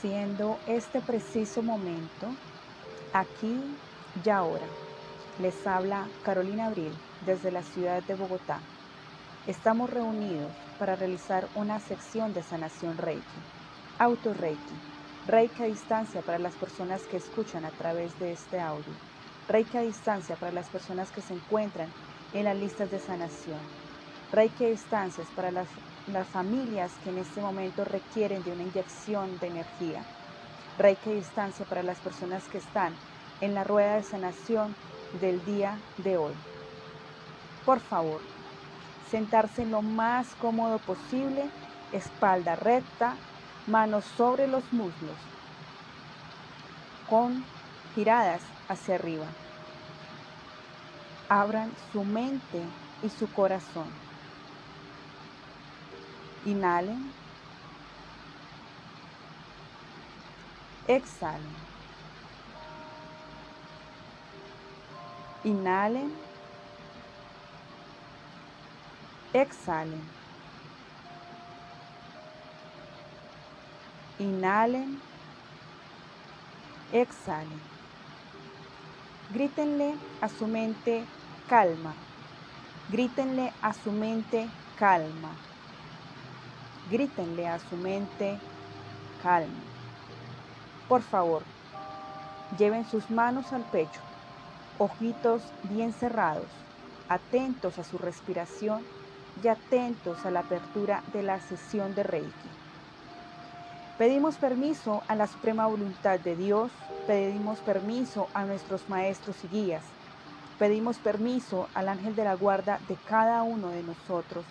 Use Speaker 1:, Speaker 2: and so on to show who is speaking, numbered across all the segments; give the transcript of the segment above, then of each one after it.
Speaker 1: siendo este preciso momento, aquí y ahora. Les habla Carolina Abril desde la ciudad de Bogotá. Estamos reunidos para realizar una sección de sanación Reiki, auto Reiki, Reiki a distancia para las personas que escuchan a través de este audio, Reiki a distancia para las personas que se encuentran en las listas de sanación, Reiki a distancias para las las familias que en este momento requieren de una inyección de energía. Reiki distancia para las personas que están en la rueda de sanación del día de hoy. Por favor, sentarse lo más cómodo posible, espalda recta, manos sobre los muslos, con giradas hacia arriba. Abran su mente y su corazón. Inhalen. Exhalen. Inhalen. Exhalen. Inhalen. Exhalen. Grítenle a su mente calma. Grítenle a su mente calma. Grítenle a su mente, calma. Por favor, lleven sus manos al pecho, ojitos bien cerrados, atentos a su respiración y atentos a la apertura de la sesión de Reiki. Pedimos permiso a la suprema voluntad de Dios, pedimos permiso a nuestros maestros y guías, pedimos permiso al ángel de la guarda de cada uno de nosotros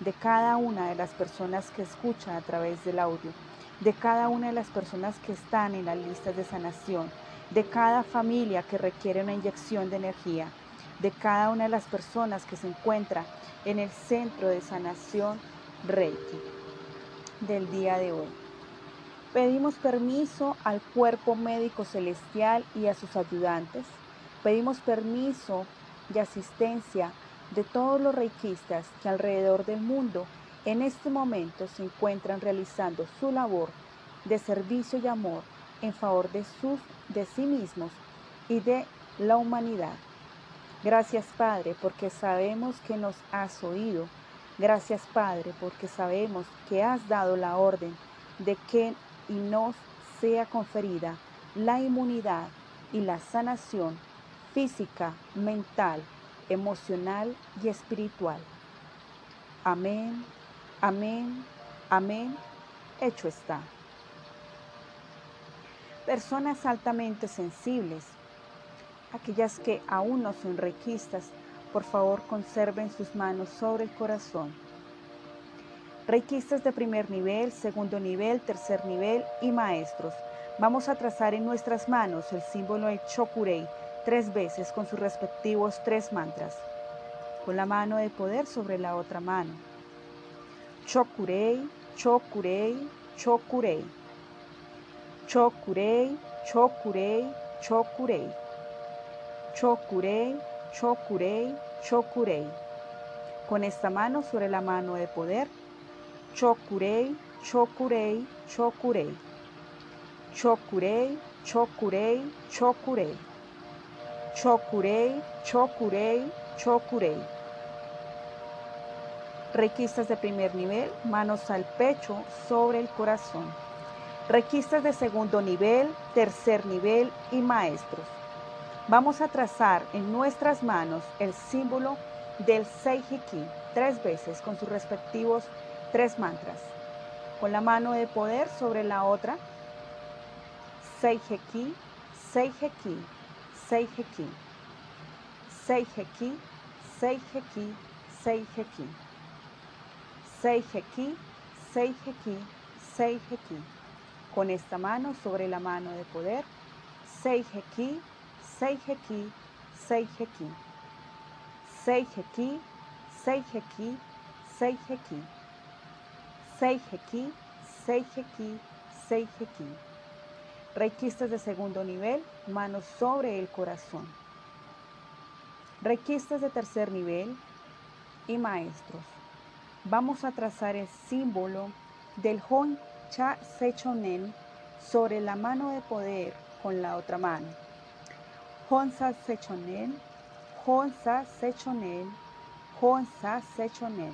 Speaker 1: de cada una de las personas que escuchan a través del audio, de cada una de las personas que están en las listas de sanación, de cada familia que requiere una inyección de energía, de cada una de las personas que se encuentra en el centro de sanación Reiki del día de hoy. Pedimos permiso al cuerpo médico celestial y a sus ayudantes. Pedimos permiso y asistencia de todos los reikistas que alrededor del mundo en este momento se encuentran realizando su labor de servicio y amor en favor de, sus, de sí mismos y de la humanidad. Gracias Padre porque sabemos que nos has oído. Gracias Padre porque sabemos que has dado la orden de que y nos sea conferida la inmunidad y la sanación física, mental, emocional y espiritual. Amén, amén, amén, hecho está. Personas altamente sensibles, aquellas que aún no son requistas, por favor conserven sus manos sobre el corazón. Requistas de primer nivel, segundo nivel, tercer nivel y maestros. Vamos a trazar en nuestras manos el símbolo de Chokurei tres veces con sus respectivos tres mantras, con la mano de poder sobre la otra mano. Chokurei, Chokurei, Chokurei. Chokurei, Chokurei, Chokurei. Chokurei, Chokurei, Chokurei. Con esta mano sobre la mano de poder. Chokurei, Chokurei, Chokurei. Chokurei, Chokurei, Chokurei. Chokurei, Chokurei, Chokurei. Requistas de primer nivel, manos al pecho, sobre el corazón. Requistas de segundo nivel, tercer nivel y maestros. Vamos a trazar en nuestras manos el símbolo del Seihiki tres veces con sus respectivos tres mantras. Con la mano de poder sobre la otra. Seiheki, Seiheki, Seiheki. Seiheki, Seiheki, Seiheki. Seiheki, Seiheki, Seiheki. Con esta mano sobre la mano de poder. Seiheki, Seiheki, Seiheki. Seiheki, Seiheki, Seiheki. Seiheki, Seiheki, Seiheki. Requistas de segundo nivel, manos sobre el corazón. Requistas de tercer nivel y maestros. Vamos a trazar el símbolo del Hon Cha Sechonen sobre la mano de poder con la otra mano. Honsa Sechonen, Honsa Sechonen, Honsa Sechonen.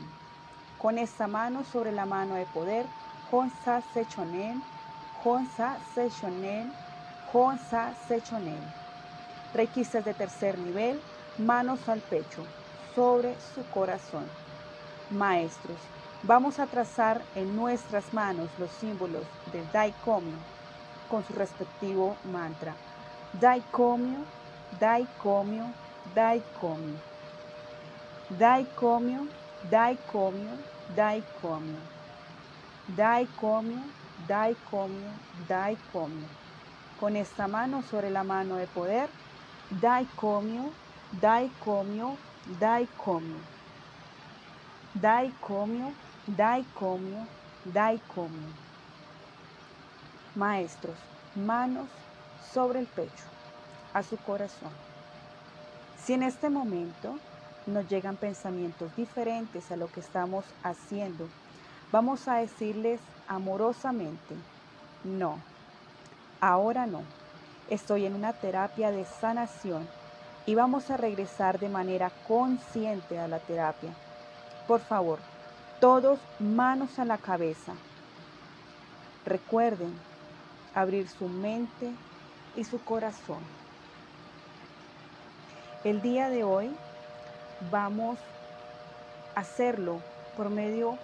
Speaker 1: Con esta mano sobre la mano de poder, Honsa Sechonen, Honsa Sechonen, Honsa Sechonen. Requisas de tercer nivel, manos al pecho, sobre su corazón. Maestros, vamos a trazar en nuestras manos los símbolos del Daikomyo con su respectivo mantra. Daikomyo, Daikomyo, Daikomyo. Daikomyo, Daikomyo, Daikomyo. Daikomyo, Daikomyo, Daikomyo. Con esta mano sobre la mano de poder, Daikomyo, Daikomyo, Daikomyo. Daikomyo, Daikomyo, Daikomyo. Maestros, manos sobre el pecho, a su corazón. Si en este momento nos llegan pensamientos diferentes a lo que estamos haciendo, vamos a decirles amorosamente, no, ahora no. Estoy en una terapia de sanación y vamos a regresar de manera consciente a la terapia. Por favor, todos manos a la cabeza. Recuerden abrir su mente y su corazón. El día de hoy vamos a hacerlo por medio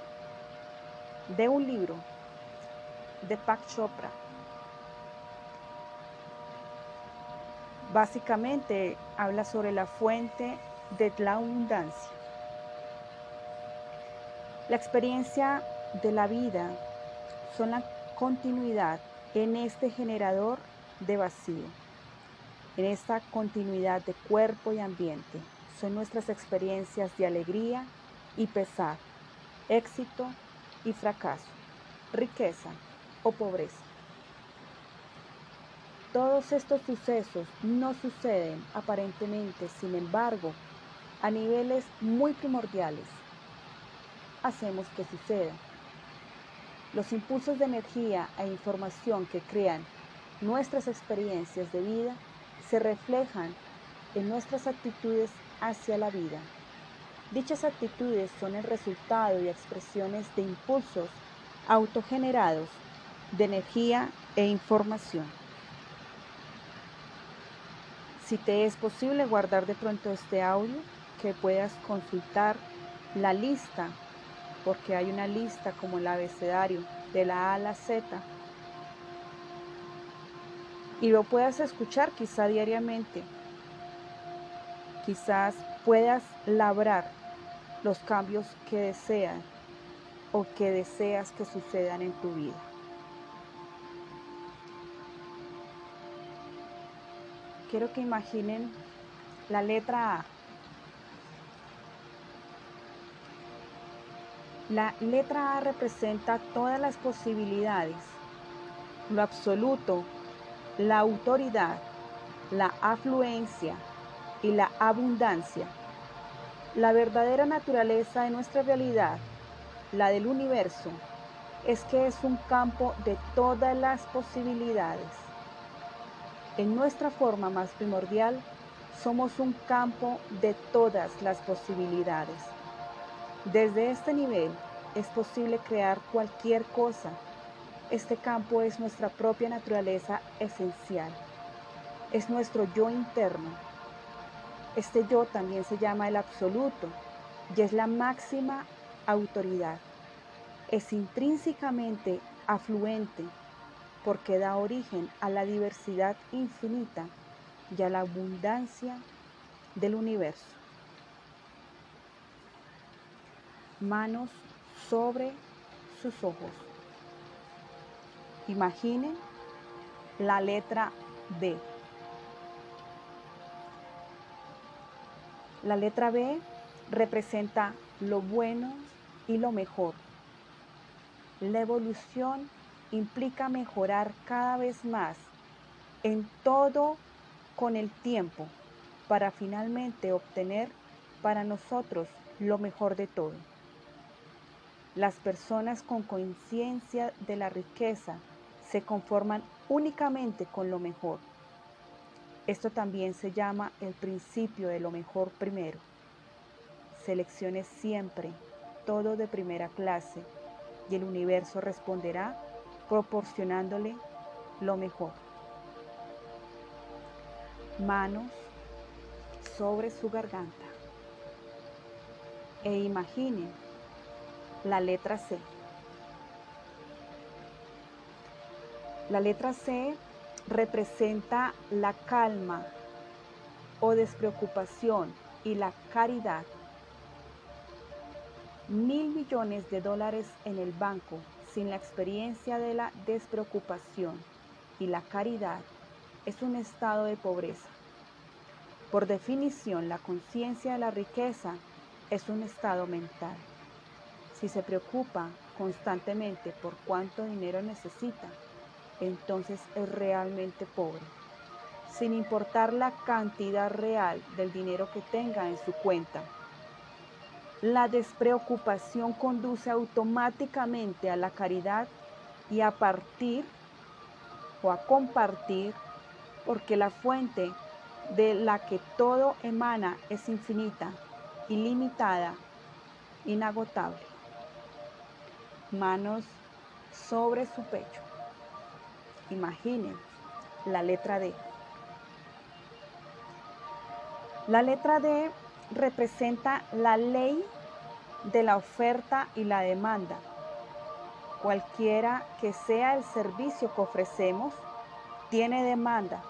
Speaker 1: de un libro de Pak Chopra. Básicamente habla sobre la fuente de la abundancia. La experiencia de la vida son la continuidad en este generador de vacío, en esta continuidad de cuerpo y ambiente. Son nuestras experiencias de alegría y pesar, éxito y fracaso, riqueza o pobreza. Todos estos sucesos no suceden aparentemente, sin embargo, a niveles muy primordiales. Hacemos que suceda. Los impulsos de energía e información que crean nuestras experiencias de vida se reflejan en nuestras actitudes hacia la vida. Dichas actitudes son el resultado y expresiones de impulsos autogenerados de energía e información. Si te es posible guardar de pronto este audio, que puedas consultar la lista, porque hay una lista como el abecedario de la A a la Z, y lo puedas escuchar quizá diariamente. Quizás puedas labrar los cambios que deseas o que deseas que sucedan en tu vida. quiero que imaginen la letra A. La letra A representa todas las posibilidades, lo absoluto, la autoridad, la afluencia y la abundancia. La verdadera naturaleza de nuestra realidad, la del universo, es que es un campo de todas las posibilidades en nuestra forma más primordial, somos un campo de todas las posibilidades. Desde este nivel es posible crear cualquier cosa. Este campo es nuestra propia naturaleza esencial. Es nuestro yo interno. Este yo también se llama el absoluto y es la máxima autoridad. Es intrínsecamente afluente porque da origen a la diversidad infinita y a la abundancia del universo. Manos sobre sus ojos. Imaginen la letra B. La letra B representa lo bueno y lo mejor, la evolución implica mejorar cada vez más en todo con el tiempo para finalmente obtener para nosotros lo mejor de todo. Las personas con conciencia de la riqueza se conforman únicamente con lo mejor. Esto también se llama el principio de lo mejor primero. Seleccione siempre todo de primera clase y el universo responderá proporcionándole lo mejor. Manos sobre su garganta e imagine la letra C. La letra C representa la calma o despreocupación y la caridad. Mil millones de dólares en el banco sin la experiencia de la despreocupación y la caridad es un estado de pobreza. Por definición, la conciencia de la riqueza es un estado mental. Si se preocupa constantemente por cuánto dinero necesita, entonces es realmente pobre, sin importar la cantidad real del dinero que tenga en su cuenta. La despreocupación conduce automáticamente a la caridad y a partir o a compartir, porque la fuente de la que todo emana es infinita, ilimitada, inagotable. Manos sobre su pecho. Imaginen la letra D. La letra D representa la ley de la oferta y la demanda. Cualquiera que sea el servicio que ofrecemos, tiene demanda.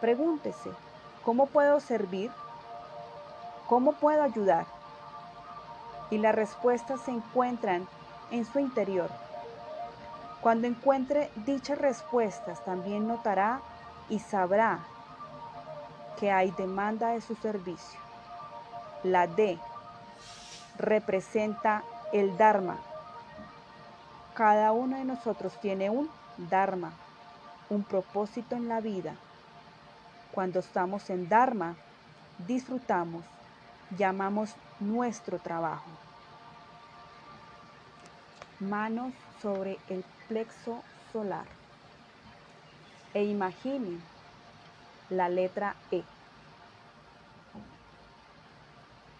Speaker 1: Pregúntese, ¿cómo puedo servir? ¿Cómo puedo ayudar? Y las respuestas se encuentran en su interior. Cuando encuentre dichas respuestas, también notará y sabrá que hay demanda de su servicio. La D representa el Dharma. Cada uno de nosotros tiene un Dharma, un propósito en la vida. Cuando estamos en Dharma, disfrutamos, llamamos nuestro trabajo. Manos sobre el plexo solar. E imaginen la letra E.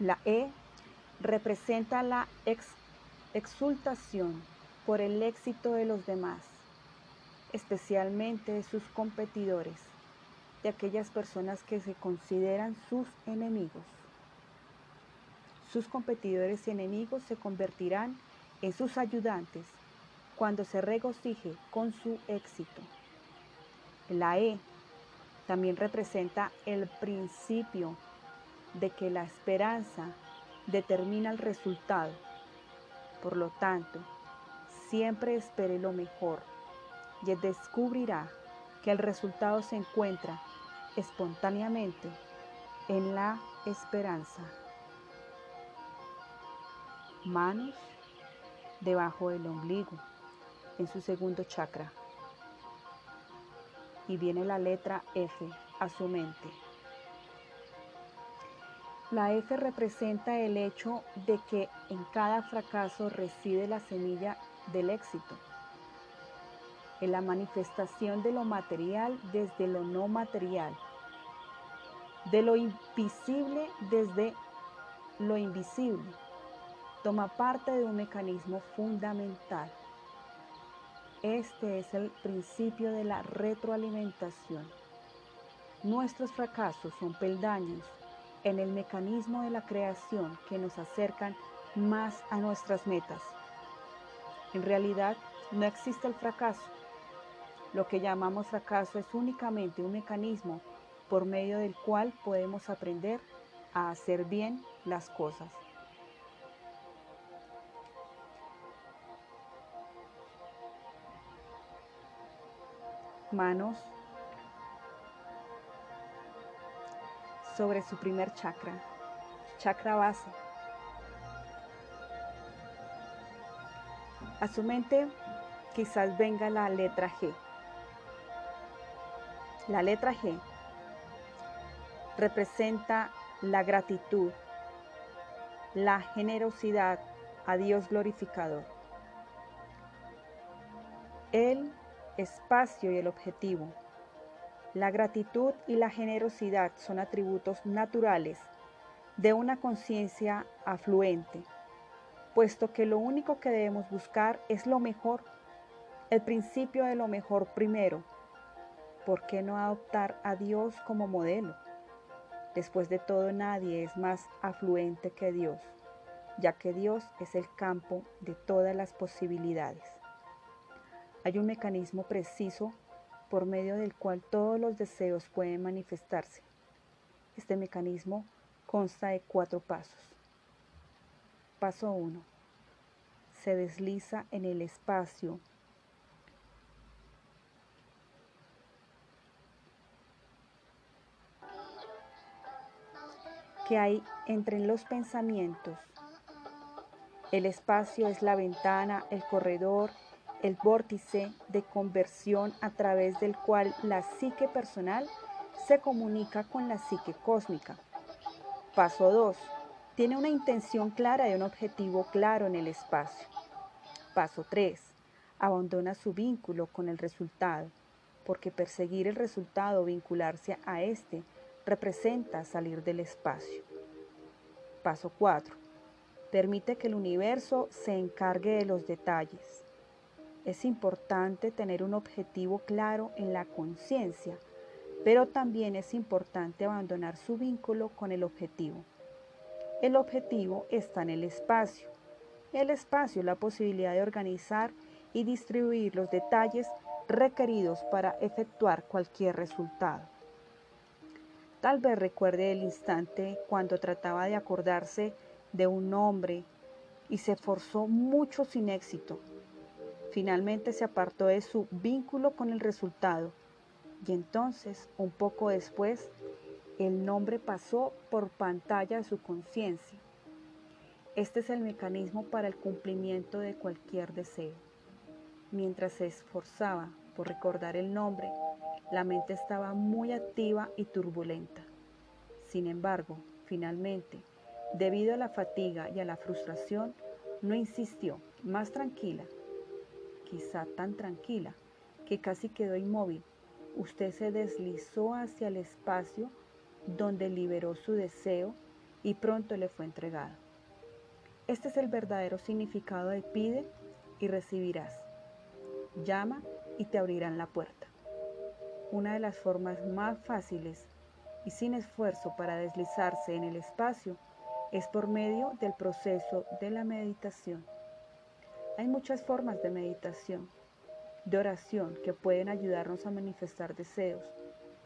Speaker 1: La E representa la exultación por el éxito de los demás, especialmente de sus competidores, de aquellas personas que se consideran sus enemigos. Sus competidores y enemigos se convertirán en sus ayudantes cuando se regocije con su éxito. La E también representa el principio de que la esperanza determina el resultado. Por lo tanto, siempre espere lo mejor y descubrirá que el resultado se encuentra espontáneamente en la esperanza. Manos debajo del ombligo en su segundo chakra. Y viene la letra F a su mente. La F representa el hecho de que en cada fracaso reside la semilla del éxito, en la manifestación de lo material desde lo no material, de lo invisible desde lo invisible. Toma parte de un mecanismo fundamental este es el principio de la retroalimentación. Nuestros fracasos son peldaños en el mecanismo de la creación que nos acercan más a nuestras metas. En realidad, no existe el fracaso. Lo que llamamos fracaso es únicamente un mecanismo por medio del cual podemos aprender a hacer bien las cosas. Manos sobre su primer chakra, chakra base. A su mente quizás venga la letra G. La letra G representa la gratitud, la generosidad a Dios glorificador. Él espacio y el objetivo. La gratitud y la generosidad son atributos naturales de una conciencia afluente, puesto que lo único que debemos buscar es lo mejor, el principio de lo mejor primero. ¿Por qué no adoptar a Dios como modelo? Después de todo, nadie es más afluente que Dios, ya que Dios es el campo de todas las posibilidades. Hay un mecanismo preciso por medio del cual todos los deseos pueden manifestarse. Este mecanismo consta de cuatro pasos. Paso 1. Se desliza en el espacio que hay entre los pensamientos. El espacio es la ventana, el corredor, el vórtice de conversión a través del cual la psique personal se comunica con la psique cósmica. Paso 2. Tiene una intención clara y un objetivo claro en el espacio. Paso 3. Abandona su vínculo con el resultado, porque perseguir el resultado o vincularse a este representa salir del espacio. Paso 4. Permite que el universo se encargue de los detalles. Es importante tener un objetivo claro en la conciencia, pero también es importante abandonar su vínculo con el objetivo. El objetivo está en el espacio. El espacio es la posibilidad de organizar y distribuir los detalles requeridos para efectuar cualquier resultado. Tal vez recuerde el instante cuando trataba de acordarse de un nombre y se esforzó mucho sin éxito Finalmente se apartó de su vínculo con el resultado y entonces, un poco después, el nombre pasó por pantalla de su conciencia. Este es el mecanismo para el cumplimiento de cualquier deseo. Mientras se esforzaba por recordar el nombre, la mente estaba muy activa y turbulenta. Sin embargo, finalmente, debido a la fatiga y a la frustración, no insistió, más tranquila, quizá tan tranquila que casi quedó inmóvil, usted se deslizó hacia el espacio donde liberó su deseo y pronto le fue entregado. Este es el verdadero significado de pide y recibirás. Llama y te abrirán la puerta. Una de las formas más fáciles y sin esfuerzo para deslizarse en el espacio es por medio del proceso de la meditación. Hay muchas formas de meditación, de oración que pueden ayudarnos a manifestar deseos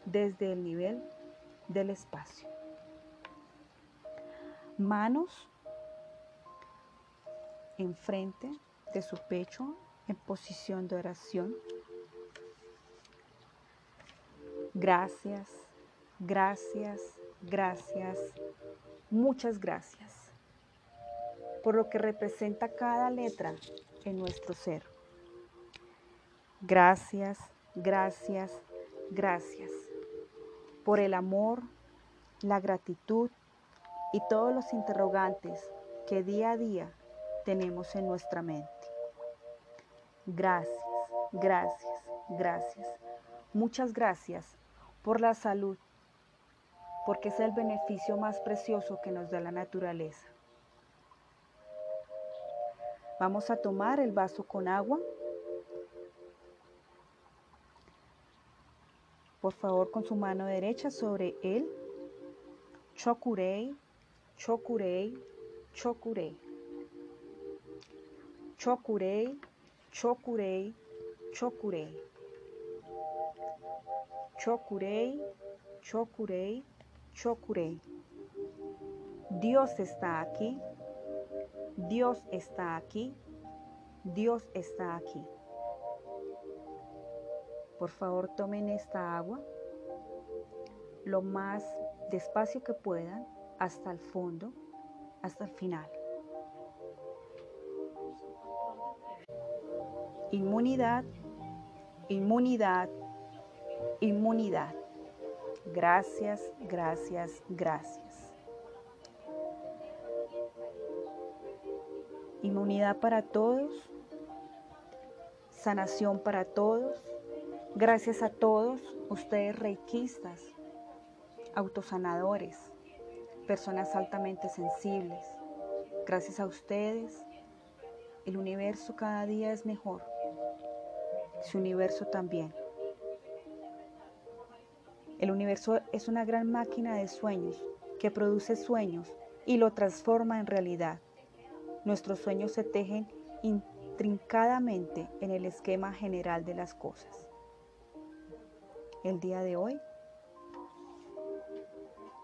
Speaker 1: desde el nivel del espacio. Manos enfrente de su pecho en posición de oración. Gracias, gracias, gracias, muchas gracias por lo que representa cada letra en nuestro ser. Gracias, gracias, gracias por el amor, la gratitud y todos los interrogantes que día a día tenemos en nuestra mente. Gracias, gracias, gracias. Muchas gracias por la salud, porque es el beneficio más precioso que nos da la naturaleza. Vamos a tomar el vaso con agua. Por favor, con su mano derecha sobre él. Chokurei, chokurei, chokurei. Chokurei, chokurei, chokurei. Chokurei, chokurei, chokurei. Dios está aquí. Dios está aquí. Dios está aquí. Por favor, tomen esta agua lo más despacio que puedan hasta el fondo, hasta el final. Inmunidad, inmunidad, inmunidad. Gracias, gracias, gracias. Inmunidad para todos, sanación para todos, Gracias a todos ustedes reikistas, autosanadores, personas altamente sensibles. Gracias a ustedes, el universo cada día es mejor. Su universo también. El universo es una gran máquina de sueños que produce sueños y lo transforma en realidad. Nuestros sueños se tejen intrincadamente en el esquema general de las cosas. El día de hoy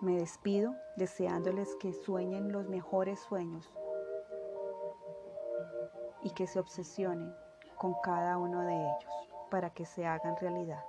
Speaker 1: me despido deseándoles que sueñen los mejores sueños y que se obsesionen con cada uno de ellos para que se hagan realidad.